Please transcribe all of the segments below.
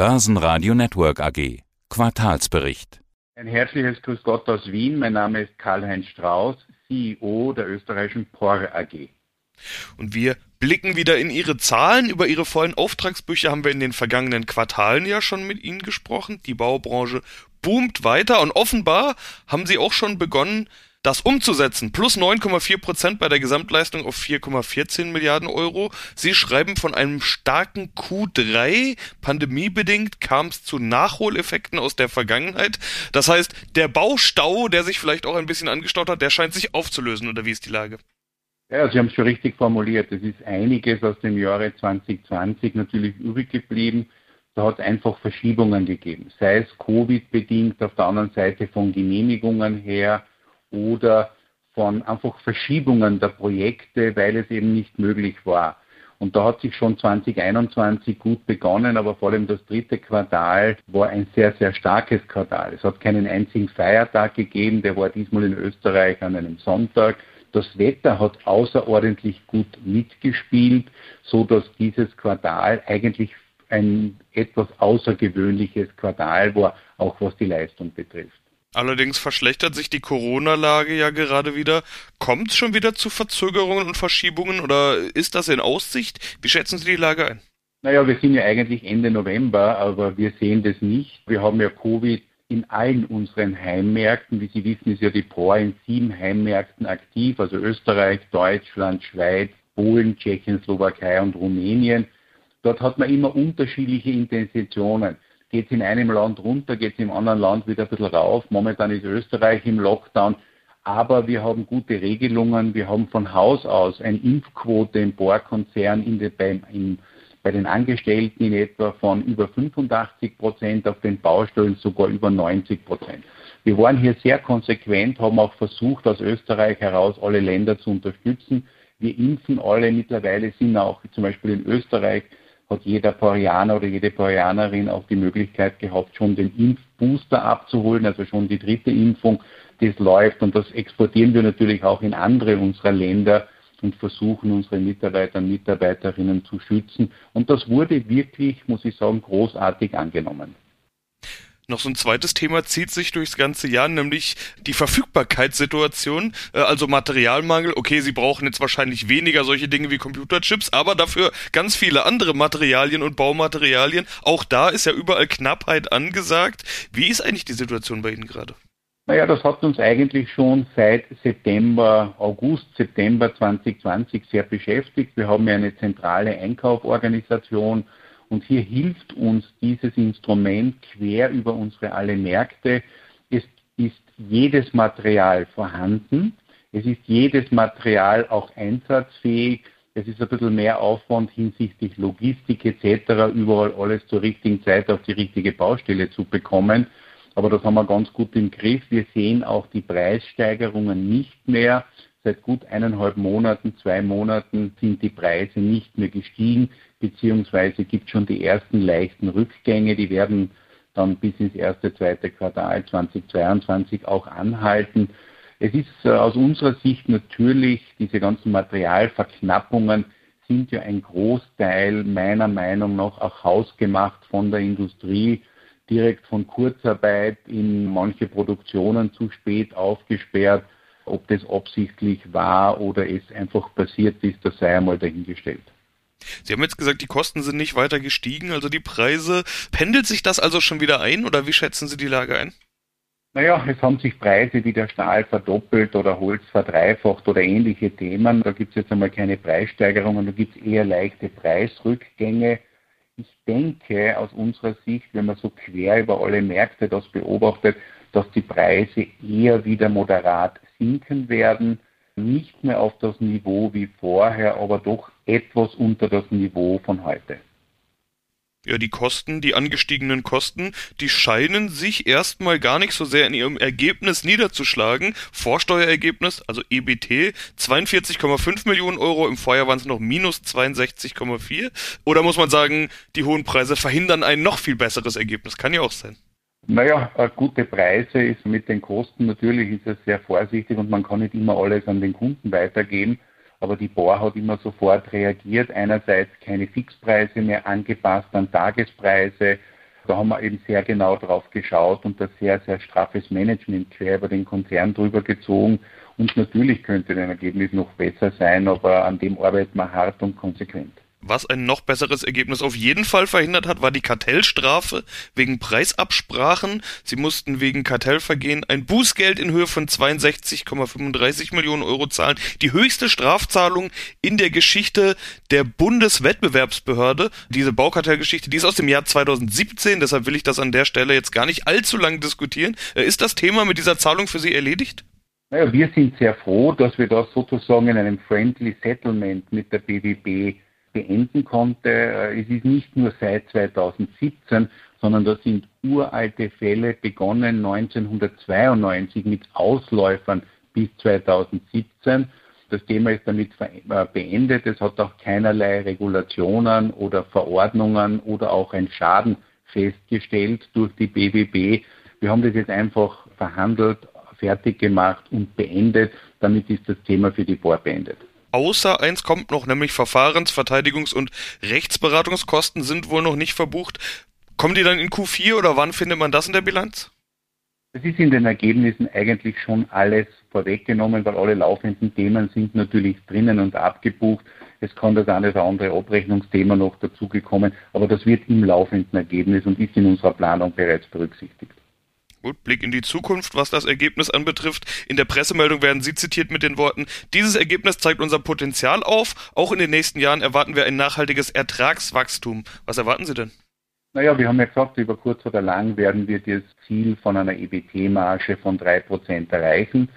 Börsenradio Network AG. Quartalsbericht. Ein herzliches Grüß Gott aus Wien. Mein Name ist Karl-Heinz Strauß, CEO der österreichischen POR AG. Und wir blicken wieder in Ihre Zahlen. Über Ihre vollen Auftragsbücher haben wir in den vergangenen Quartalen ja schon mit Ihnen gesprochen. Die Baubranche boomt weiter und offenbar haben Sie auch schon begonnen, das umzusetzen. Plus 9,4 Prozent bei der Gesamtleistung auf 4,14 Milliarden Euro. Sie schreiben von einem starken Q3. Pandemiebedingt kam es zu Nachholeffekten aus der Vergangenheit. Das heißt, der Baustau, der sich vielleicht auch ein bisschen angestaut hat, der scheint sich aufzulösen. Oder wie ist die Lage? Ja, Sie haben es schon richtig formuliert. Es ist einiges aus dem Jahre 2020 natürlich übrig geblieben. Da hat es einfach Verschiebungen gegeben, sei es Covid-bedingt, auf der anderen Seite von Genehmigungen her oder von einfach Verschiebungen der Projekte, weil es eben nicht möglich war. Und da hat sich schon 2021 gut begonnen, aber vor allem das dritte Quartal war ein sehr, sehr starkes Quartal. Es hat keinen einzigen Feiertag gegeben, der war diesmal in Österreich an einem Sonntag. Das Wetter hat außerordentlich gut mitgespielt, so dass dieses Quartal eigentlich ein etwas außergewöhnliches Quartal war, auch was die Leistung betrifft. Allerdings verschlechtert sich die Corona-Lage ja gerade wieder. Kommt es schon wieder zu Verzögerungen und Verschiebungen oder ist das in Aussicht? Wie schätzen Sie die Lage ein? Naja, wir sind ja eigentlich Ende November, aber wir sehen das nicht. Wir haben ja Covid in allen unseren Heimmärkten. Wie Sie wissen, ist ja die POR in sieben Heimmärkten aktiv, also Österreich, Deutschland, Schweiz, Polen, Tschechien, Slowakei und Rumänien. Dort hat man immer unterschiedliche Intentionen geht es in einem Land runter, geht es im anderen Land wieder ein bisschen rauf. Momentan ist Österreich im Lockdown. Aber wir haben gute Regelungen. Wir haben von Haus aus eine Impfquote im Bohrkonzern in der, bei, in, bei den Angestellten in etwa von über 85 Prozent, auf den Baustellen sogar über 90 Prozent. Wir waren hier sehr konsequent, haben auch versucht, aus Österreich heraus alle Länder zu unterstützen. Wir impfen alle. Mittlerweile sind auch zum Beispiel in Österreich hat jeder Porianer oder jede Porianerin auch die Möglichkeit gehabt, schon den Impfbooster abzuholen, also schon die dritte Impfung. Das läuft und das exportieren wir natürlich auch in andere unserer Länder und versuchen unsere Mitarbeiter und Mitarbeiterinnen zu schützen. Und das wurde wirklich, muss ich sagen, großartig angenommen. Noch so ein zweites Thema zieht sich durchs ganze Jahr, nämlich die Verfügbarkeitssituation, äh, also Materialmangel. Okay, Sie brauchen jetzt wahrscheinlich weniger solche Dinge wie Computerchips, aber dafür ganz viele andere Materialien und Baumaterialien. Auch da ist ja überall Knappheit angesagt. Wie ist eigentlich die Situation bei Ihnen gerade? Naja, das hat uns eigentlich schon seit September, August, September 2020 sehr beschäftigt. Wir haben ja eine zentrale Einkauforganisation, und hier hilft uns dieses Instrument quer über unsere alle Märkte. Es ist jedes Material vorhanden. Es ist jedes Material auch einsatzfähig. Es ist ein bisschen mehr Aufwand hinsichtlich Logistik etc., überall alles zur richtigen Zeit auf die richtige Baustelle zu bekommen. Aber das haben wir ganz gut im Griff. Wir sehen auch die Preissteigerungen nicht mehr. Seit gut eineinhalb Monaten, zwei Monaten sind die Preise nicht mehr gestiegen, beziehungsweise gibt schon die ersten leichten Rückgänge, die werden dann bis ins erste, zweite Quartal 2022 auch anhalten. Es ist äh, aus unserer Sicht natürlich, diese ganzen Materialverknappungen sind ja ein Großteil meiner Meinung nach auch hausgemacht von der Industrie, direkt von Kurzarbeit in manche Produktionen zu spät aufgesperrt ob das absichtlich war oder es einfach passiert ist, das sei einmal dahingestellt. Sie haben jetzt gesagt, die Kosten sind nicht weiter gestiegen, also die Preise. Pendelt sich das also schon wieder ein oder wie schätzen Sie die Lage ein? Naja, es haben sich Preise wie der Stahl verdoppelt oder Holz verdreifacht oder ähnliche Themen. Da gibt es jetzt einmal keine Preissteigerungen, da gibt es eher leichte Preisrückgänge. Ich denke aus unserer Sicht, wenn man so quer über alle Märkte das beobachtet, dass die Preise eher wieder moderat sinken werden, nicht mehr auf das Niveau wie vorher, aber doch etwas unter das Niveau von heute. Ja, die Kosten, die angestiegenen Kosten, die scheinen sich erstmal gar nicht so sehr in ihrem Ergebnis niederzuschlagen. Vorsteuerergebnis, also EBT, 42,5 Millionen Euro, im Vorjahr waren es noch minus 62,4. Oder muss man sagen, die hohen Preise verhindern ein noch viel besseres Ergebnis? Kann ja auch sein. Naja, gute Preise ist mit den Kosten natürlich ist es sehr vorsichtig und man kann nicht immer alles an den Kunden weitergeben. Aber die Bohr hat immer sofort reagiert. Einerseits keine Fixpreise mehr angepasst an Tagespreise. da haben wir eben sehr genau drauf geschaut und das sehr, sehr straffes Management quer über den Konzern drüber gezogen. Und natürlich könnte das Ergebnis noch besser sein, aber an dem arbeiten wir hart und konsequent. Was ein noch besseres Ergebnis auf jeden Fall verhindert hat, war die Kartellstrafe wegen Preisabsprachen. Sie mussten wegen Kartellvergehen ein Bußgeld in Höhe von 62,35 Millionen Euro zahlen. Die höchste Strafzahlung in der Geschichte der Bundeswettbewerbsbehörde. Diese Baukartellgeschichte, die ist aus dem Jahr 2017, deshalb will ich das an der Stelle jetzt gar nicht allzu lang diskutieren. Äh, ist das Thema mit dieser Zahlung für Sie erledigt? Naja, wir sind sehr froh, dass wir das sozusagen in einem Friendly Settlement mit der BWB beenden konnte. Äh, es ist nicht nur seit 2017, sondern das sind uralte Fälle, begonnen 1992 mit Ausläufern bis 2017. Das Thema ist damit äh, beendet. Es hat auch keinerlei Regulationen oder Verordnungen oder auch ein Schaden festgestellt durch die BWB. Wir haben das jetzt einfach verhandelt, fertig gemacht und beendet. Damit ist das Thema für die BOR beendet. Außer eins kommt noch, nämlich Verfahrens-, Verteidigungs- und Rechtsberatungskosten sind wohl noch nicht verbucht. Kommen die dann in Q4 oder wann findet man das in der Bilanz? Es ist in den Ergebnissen eigentlich schon alles vorweggenommen, weil alle laufenden Themen sind natürlich drinnen und abgebucht. Es kann das eine oder andere Abrechnungsthema noch dazugekommen, aber das wird im laufenden Ergebnis und ist in unserer Planung bereits berücksichtigt. Gut, Blick in die Zukunft, was das Ergebnis anbetrifft. In der Pressemeldung werden Sie zitiert mit den Worten, dieses Ergebnis zeigt unser Potenzial auf. Auch in den nächsten Jahren erwarten wir ein nachhaltiges Ertragswachstum. Was erwarten Sie denn? Naja, wir haben ja gesagt, über kurz oder lang werden wir das Ziel von einer EBT-Marge von 3% erreichen.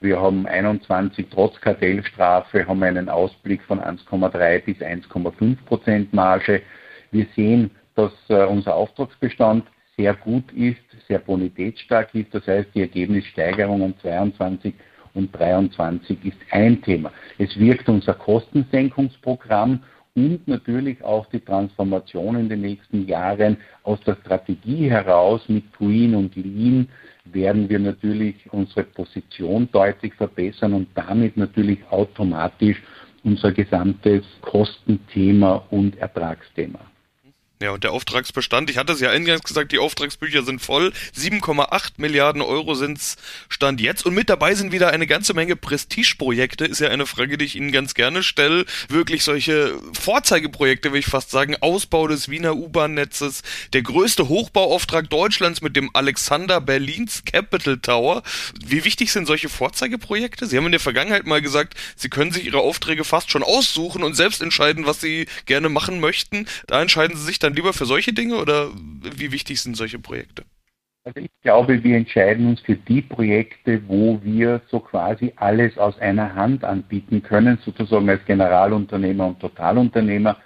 Wir haben 21 trotz Kartellstrafe, haben einen Ausblick von 1,3 bis 1,5% Marge. Wir sehen, dass äh, unser Auftragsbestand sehr gut ist, sehr bonitätsstark ist. Das heißt, die Ergebnissteigerung um 22 und 23 ist ein Thema. Es wirkt unser Kostensenkungsprogramm und natürlich auch die Transformation in den nächsten Jahren aus der Strategie heraus mit Green und Lean werden wir natürlich unsere Position deutlich verbessern und damit natürlich automatisch unser gesamtes Kostenthema und Ertragsthema. Ja, und der Auftragsbestand, ich hatte es ja eingangs gesagt, die Auftragsbücher sind voll. 7,8 Milliarden Euro sind's Stand jetzt. Und mit dabei sind wieder eine ganze Menge Prestigeprojekte. Ist ja eine Frage, die ich Ihnen ganz gerne stelle. Wirklich solche Vorzeigeprojekte, will ich fast sagen. Ausbau des Wiener U-Bahn-Netzes. Der größte Hochbauauftrag Deutschlands mit dem Alexander Berlins Capital Tower. Wie wichtig sind solche Vorzeigeprojekte? Sie haben in der Vergangenheit mal gesagt, Sie können sich Ihre Aufträge fast schon aussuchen und selbst entscheiden, was Sie gerne machen möchten. Da entscheiden Sie sich dann dann lieber für solche Dinge oder wie wichtig sind solche Projekte? Also ich glaube, wir entscheiden uns für die Projekte, wo wir so quasi alles aus einer Hand anbieten können, sozusagen als Generalunternehmer und Totalunternehmer.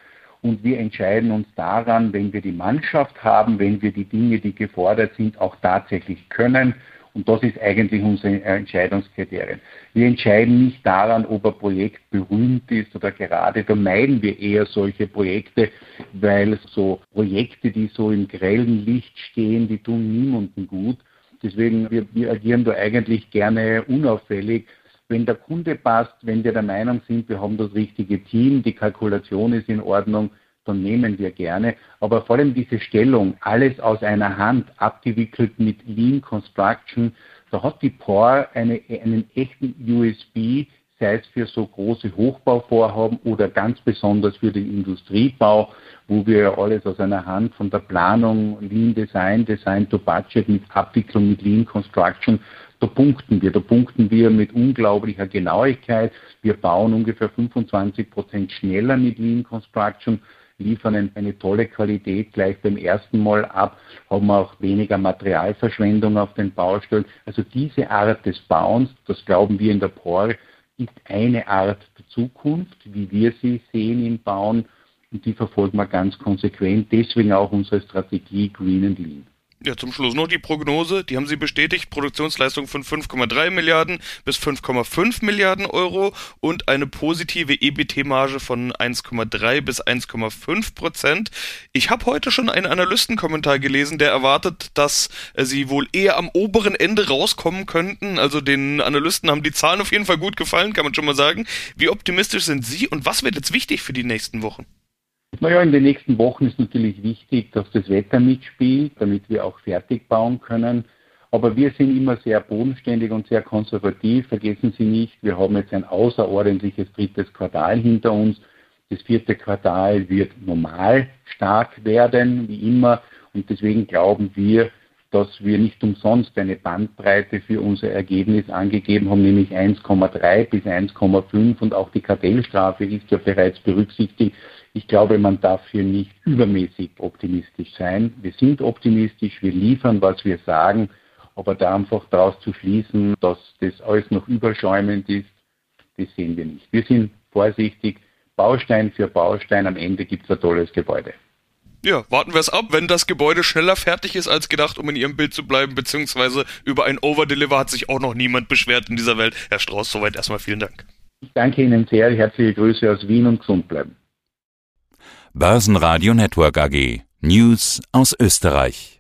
Und wir entscheiden uns daran, wenn wir die Mannschaft haben, wenn wir die Dinge, die gefordert sind, auch tatsächlich können und das ist eigentlich unser Entscheidungskriterium. Wir entscheiden nicht daran, ob ein Projekt berühmt ist oder gerade vermeiden wir eher solche Projekte, weil so Projekte, die so im grellen Licht stehen, die tun niemandem gut. Deswegen, wir, wir agieren da eigentlich gerne unauffällig. Wenn der Kunde passt, wenn wir der Meinung sind, wir haben das richtige Team, die Kalkulation ist in Ordnung, dann nehmen wir gerne. Aber vor allem diese Stellung, alles aus einer Hand, abgewickelt mit Lean Construction, da hat die POR eine, einen echten USB, sei es für so große Hochbauvorhaben oder ganz besonders für den Industriebau, wo wir alles aus einer Hand von der Planung, Lean Design, Design to Budget mit Abwicklung mit Lean Construction, da punkten wir. Da punkten wir mit unglaublicher Genauigkeit. Wir bauen ungefähr 25 Prozent schneller mit Lean Construction liefern eine, tolle Qualität gleich beim ersten Mal ab, haben auch weniger Materialverschwendung auf den Baustellen. Also diese Art des Bauens, das glauben wir in der POR, ist eine Art der Zukunft, wie wir sie sehen im Bauen und die verfolgen wir ganz konsequent. Deswegen auch unsere Strategie Green and Lean. Ja, zum Schluss noch die Prognose. Die haben Sie bestätigt. Produktionsleistung von 5,3 Milliarden bis 5,5 Milliarden Euro und eine positive EBT-Marge von 1,3 bis 1,5 Prozent. Ich habe heute schon einen Analystenkommentar gelesen, der erwartet, dass äh, Sie wohl eher am oberen Ende rauskommen könnten. Also den Analysten haben die Zahlen auf jeden Fall gut gefallen, kann man schon mal sagen. Wie optimistisch sind Sie und was wird jetzt wichtig für die nächsten Wochen? Naja, in den nächsten Wochen ist natürlich wichtig, dass das Wetter mitspielt, damit wir auch fertig bauen können. Aber wir sind immer sehr bodenständig und sehr konservativ. Vergessen Sie nicht, wir haben jetzt ein außerordentliches drittes Quartal hinter uns. Das vierte Quartal wird normal stark werden, wie immer. Und deswegen glauben wir, dass wir nicht umsonst eine Bandbreite für unser Ergebnis angegeben haben, nämlich 1,3 bis 1,5 und auch die Kartellstrafe ist ja bereits berücksichtigt. Ich glaube, man darf hier nicht übermäßig optimistisch sein. Wir sind optimistisch, wir liefern, was wir sagen, aber da einfach daraus zu schließen, dass das alles noch überschäumend ist, das sehen wir nicht. Wir sind vorsichtig, Baustein für Baustein, am Ende gibt es ein tolles Gebäude. Ja, warten wir es ab, wenn das Gebäude schneller fertig ist als gedacht, um in Ihrem Bild zu bleiben, beziehungsweise über ein Overdeliver hat sich auch noch niemand beschwert in dieser Welt. Herr Strauß, soweit erstmal vielen Dank. Ich danke Ihnen sehr, herzliche Grüße aus Wien und gesund bleiben. Börsenradio Network AG. News aus Österreich.